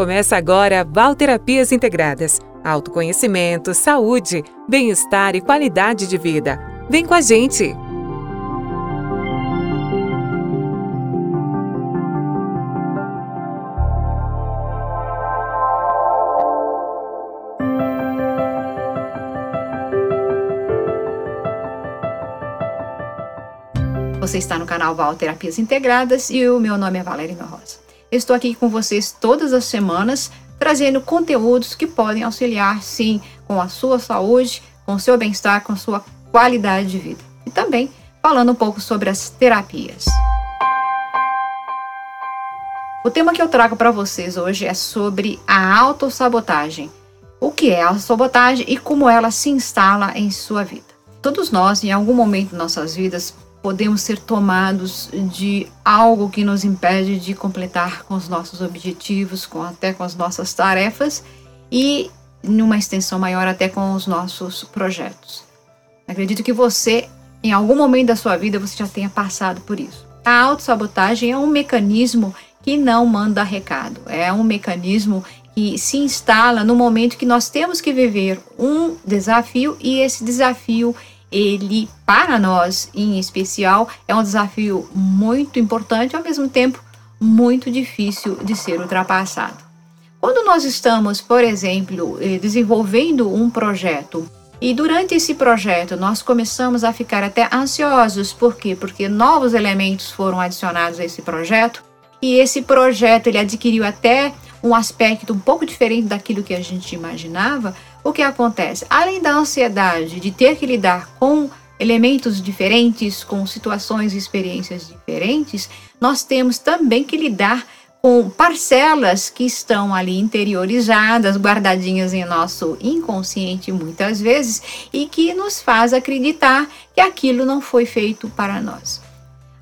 Começa agora Valterapias Integradas. Autoconhecimento, saúde, bem-estar e qualidade de vida. Vem com a gente! Você está no canal Val Terapias Integradas e o meu nome é Valerina Rosa. Estou aqui com vocês todas as semanas, trazendo conteúdos que podem auxiliar, sim, com a sua saúde, com o seu bem-estar, com a sua qualidade de vida. E também falando um pouco sobre as terapias. O tema que eu trago para vocês hoje é sobre a autossabotagem. O que é a autossabotagem e como ela se instala em sua vida. Todos nós, em algum momento de nossas vidas, podemos ser tomados de algo que nos impede de completar com os nossos objetivos, com até com as nossas tarefas e numa extensão maior até com os nossos projetos. Acredito que você, em algum momento da sua vida, você já tenha passado por isso. A autossabotagem é um mecanismo que não manda recado, é um mecanismo que se instala no momento que nós temos que viver um desafio e esse desafio ele, para nós em especial, é um desafio muito importante, ao mesmo tempo muito difícil de ser ultrapassado. Quando nós estamos, por exemplo, eh, desenvolvendo um projeto e durante esse projeto nós começamos a ficar até ansiosos, por quê? Porque novos elementos foram adicionados a esse projeto e esse projeto ele adquiriu até um aspecto um pouco diferente daquilo que a gente imaginava, o que acontece? Além da ansiedade de ter que lidar com elementos diferentes, com situações e experiências diferentes, nós temos também que lidar com parcelas que estão ali interiorizadas, guardadinhas em nosso inconsciente muitas vezes e que nos faz acreditar que aquilo não foi feito para nós.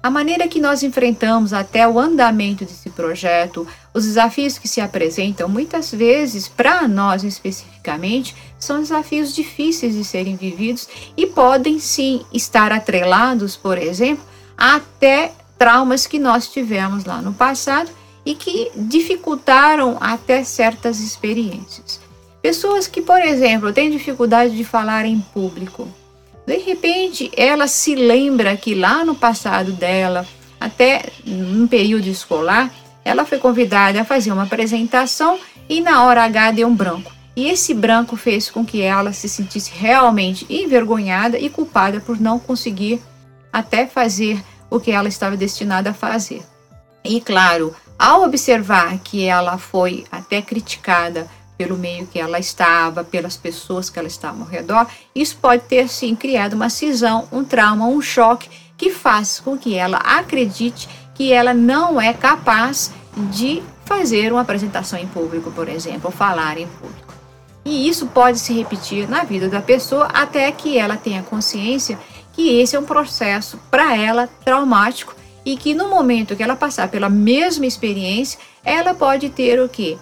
A maneira que nós enfrentamos até o andamento desse projeto, os desafios que se apresentam, muitas vezes, para nós especificamente, são desafios difíceis de serem vividos e podem sim estar atrelados, por exemplo, até traumas que nós tivemos lá no passado e que dificultaram até certas experiências. Pessoas que, por exemplo, têm dificuldade de falar em público, de repente, ela se lembra que lá no passado dela, até no período escolar, ela foi convidada a fazer uma apresentação e na hora H deu um branco. E esse branco fez com que ela se sentisse realmente envergonhada e culpada por não conseguir até fazer o que ela estava destinada a fazer. E claro, ao observar que ela foi até criticada pelo meio que ela estava, pelas pessoas que ela estava ao redor, isso pode ter sim criado uma cisão, um trauma, um choque que faz com que ela acredite que ela não é capaz de fazer uma apresentação em público, por exemplo, ou falar em público. E isso pode se repetir na vida da pessoa até que ela tenha consciência que esse é um processo para ela traumático e que no momento que ela passar pela mesma experiência, ela pode ter o que?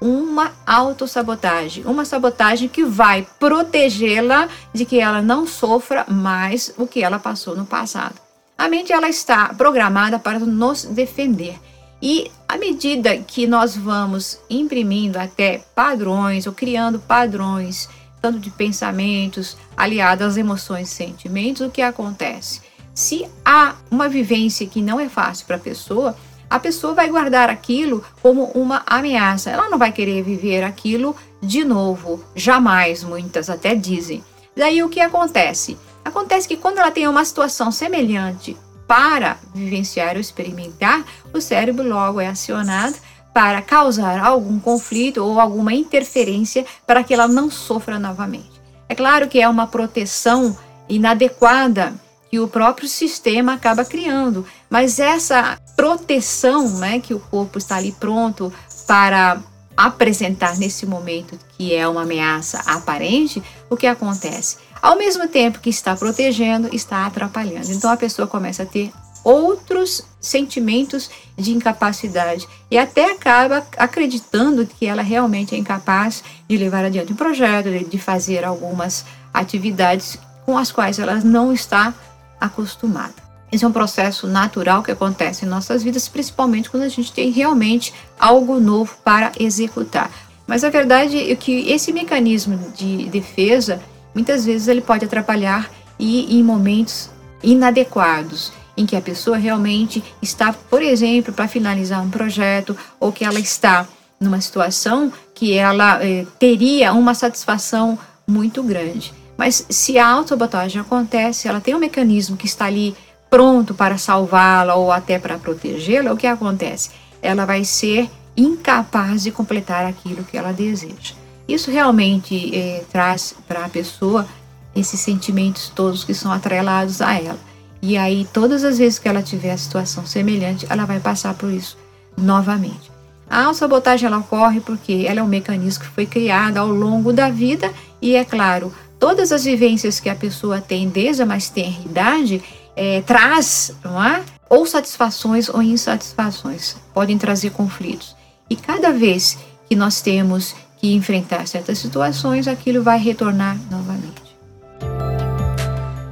Uma autossabotagem, uma sabotagem que vai protegê-la de que ela não sofra mais o que ela passou no passado. A mente ela está programada para nos defender. E à medida que nós vamos imprimindo até padrões ou criando padrões, tanto de pensamentos aliados às emoções e sentimentos, o que acontece? Se há uma vivência que não é fácil para a pessoa, a pessoa vai guardar aquilo como uma ameaça. Ela não vai querer viver aquilo de novo, jamais, muitas até dizem. Daí o que acontece? Acontece que quando ela tem uma situação semelhante para vivenciar ou experimentar, o cérebro logo é acionado para causar algum conflito ou alguma interferência para que ela não sofra novamente. É claro que é uma proteção inadequada o próprio sistema acaba criando, mas essa proteção, né, que o corpo está ali pronto para apresentar nesse momento que é uma ameaça aparente, o que acontece? Ao mesmo tempo que está protegendo, está atrapalhando. Então a pessoa começa a ter outros sentimentos de incapacidade e até acaba acreditando que ela realmente é incapaz de levar adiante um projeto, de fazer algumas atividades com as quais ela não está acostumada. Esse é um processo natural que acontece em nossas vidas, principalmente quando a gente tem realmente algo novo para executar. Mas a verdade é que esse mecanismo de defesa, muitas vezes ele pode atrapalhar e em momentos inadequados, em que a pessoa realmente está, por exemplo, para finalizar um projeto ou que ela está numa situação que ela eh, teria uma satisfação muito grande. Mas se a autossabotagem acontece, ela tem um mecanismo que está ali pronto para salvá-la ou até para protegê-la, o que acontece? Ela vai ser incapaz de completar aquilo que ela deseja. Isso realmente eh, traz para a pessoa esses sentimentos todos que são atrelados a ela. E aí, todas as vezes que ela tiver a situação semelhante, ela vai passar por isso novamente. A autossabotagem ela ocorre porque ela é um mecanismo que foi criado ao longo da vida e, é claro, todas as vivências que a pessoa tem desde a mais tenra idade é, traz, não é? Ou satisfações ou insatisfações, podem trazer conflitos. E cada vez que nós temos que enfrentar certas situações, aquilo vai retornar novamente.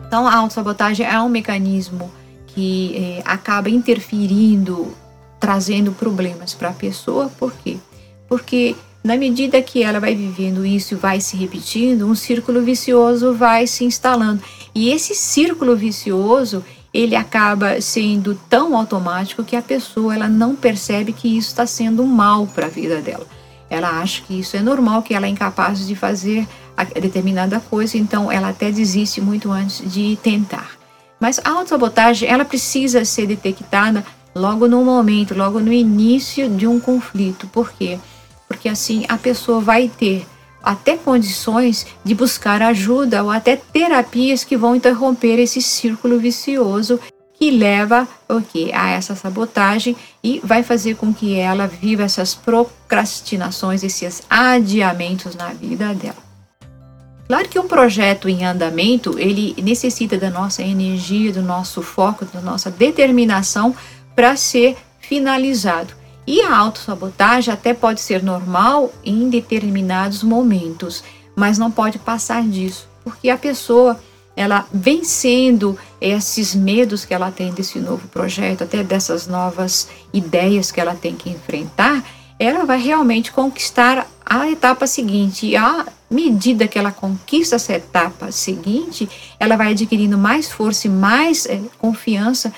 Então, a autossabotagem é um mecanismo que é, acaba interferindo, trazendo problemas para a pessoa. Por quê? Porque na medida que ela vai vivendo isso e vai se repetindo, um círculo vicioso vai se instalando. E esse círculo vicioso, ele acaba sendo tão automático que a pessoa ela não percebe que isso está sendo mal para a vida dela. Ela acha que isso é normal, que ela é incapaz de fazer determinada coisa, então ela até desiste muito antes de tentar. Mas a autossabotagem, ela precisa ser detectada logo no momento, logo no início de um conflito. Por quê? porque assim a pessoa vai ter até condições de buscar ajuda ou até terapias que vão interromper esse círculo vicioso que leva o que a essa sabotagem e vai fazer com que ela viva essas procrastinações, esses adiamentos na vida dela. Claro que um projeto em andamento, ele necessita da nossa energia, do nosso foco, da nossa determinação para ser finalizado. E a autossabotagem até pode ser normal em determinados momentos, mas não pode passar disso, porque a pessoa ela vencendo esses medos que ela tem desse novo projeto, até dessas novas ideias que ela tem que enfrentar, ela vai realmente conquistar a etapa seguinte. E à medida que ela conquista essa etapa seguinte, ela vai adquirindo mais força e mais é, confiança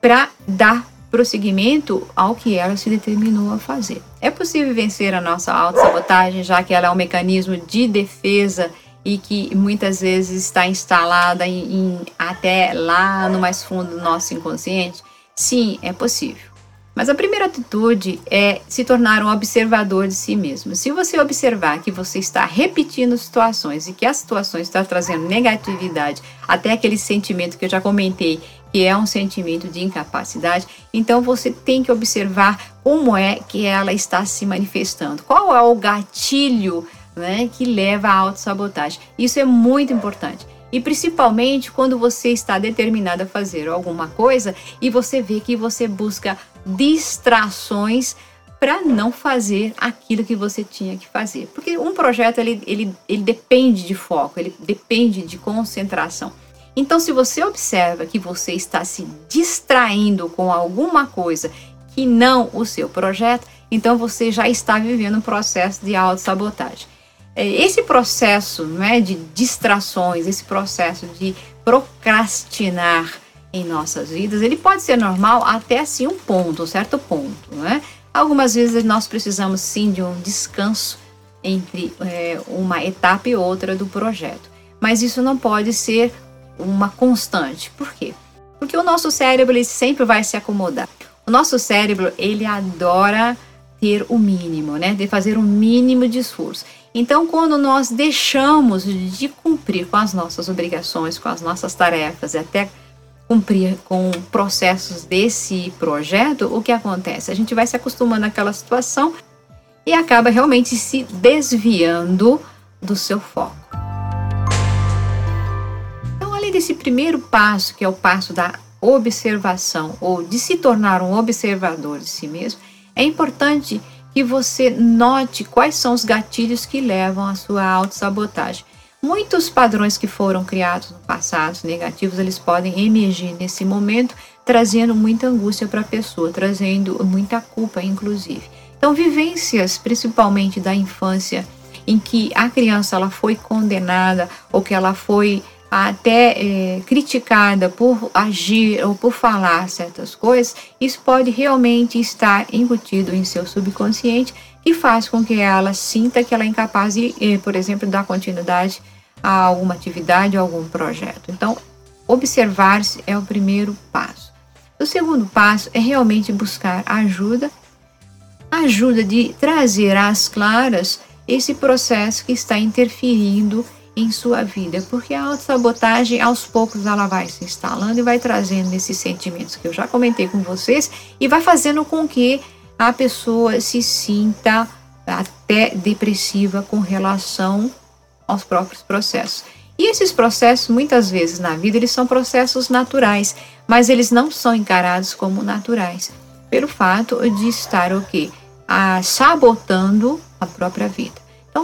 para dar prosseguimento ao que ela se determinou a fazer. É possível vencer a nossa autossabotagem, já que ela é um mecanismo de defesa e que muitas vezes está instalada em, em, até lá no mais fundo do nosso inconsciente? Sim, é possível. Mas a primeira atitude é se tornar um observador de si mesmo. Se você observar que você está repetindo situações e que as situações estão trazendo negatividade, até aquele sentimento que eu já comentei, que é um sentimento de incapacidade, então você tem que observar como é que ela está se manifestando. Qual é o gatilho né, que leva à autossabotagem? Isso é muito importante. E principalmente quando você está determinado a fazer alguma coisa e você vê que você busca distrações para não fazer aquilo que você tinha que fazer. Porque um projeto ele, ele, ele depende de foco, ele depende de concentração. Então, se você observa que você está se distraindo com alguma coisa que não o seu projeto, então você já está vivendo um processo de autossabotagem. É, esse processo é, de distrações, esse processo de procrastinar em nossas vidas, ele pode ser normal até assim um ponto, um certo ponto. Né? Algumas vezes nós precisamos sim de um descanso entre é, uma etapa e outra do projeto, mas isso não pode ser uma constante. Por quê? Porque o nosso cérebro ele sempre vai se acomodar. O nosso cérebro ele adora ter o mínimo, né? De fazer o mínimo de esforço. Então, quando nós deixamos de cumprir com as nossas obrigações, com as nossas tarefas, até cumprir com processos desse projeto, o que acontece? A gente vai se acostumando àquela situação e acaba realmente se desviando do seu foco desse primeiro passo, que é o passo da observação ou de se tornar um observador de si mesmo, é importante que você note quais são os gatilhos que levam à sua autossabotagem. Muitos padrões que foram criados no passado, negativos, eles podem emergir nesse momento, trazendo muita angústia para a pessoa, trazendo muita culpa, inclusive. Então, vivências, principalmente da infância, em que a criança ela foi condenada ou que ela foi até é, criticada por agir ou por falar certas coisas, isso pode realmente estar embutido em seu subconsciente e faz com que ela sinta que ela é incapaz de, é, por exemplo, dar continuidade a alguma atividade, a algum projeto. Então, observar-se é o primeiro passo. O segundo passo é realmente buscar ajuda, ajuda de trazer às claras esse processo que está interferindo em sua vida, porque a autossabotagem aos poucos ela vai se instalando e vai trazendo esses sentimentos que eu já comentei com vocês e vai fazendo com que a pessoa se sinta até depressiva com relação aos próprios processos. E esses processos, muitas vezes na vida, eles são processos naturais, mas eles não são encarados como naturais, pelo fato de estar o quê? Ah, sabotando a própria vida.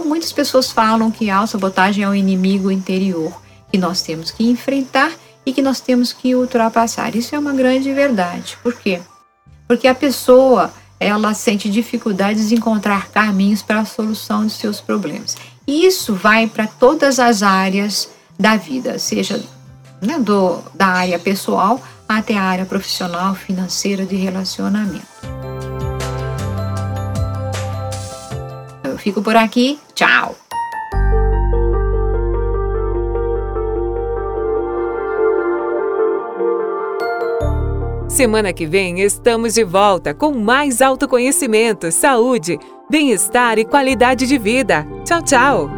Muitas pessoas falam que a sabotagem é um inimigo interior que nós temos que enfrentar e que nós temos que ultrapassar. Isso é uma grande verdade. Por quê? Porque a pessoa ela sente dificuldades de encontrar caminhos para a solução de seus problemas. E isso vai para todas as áreas da vida, seja né, do, da área pessoal até a área profissional, financeira, de relacionamento. Eu fico por aqui. Tchau! Semana que vem estamos de volta com mais autoconhecimento, saúde, bem-estar e qualidade de vida. Tchau, tchau!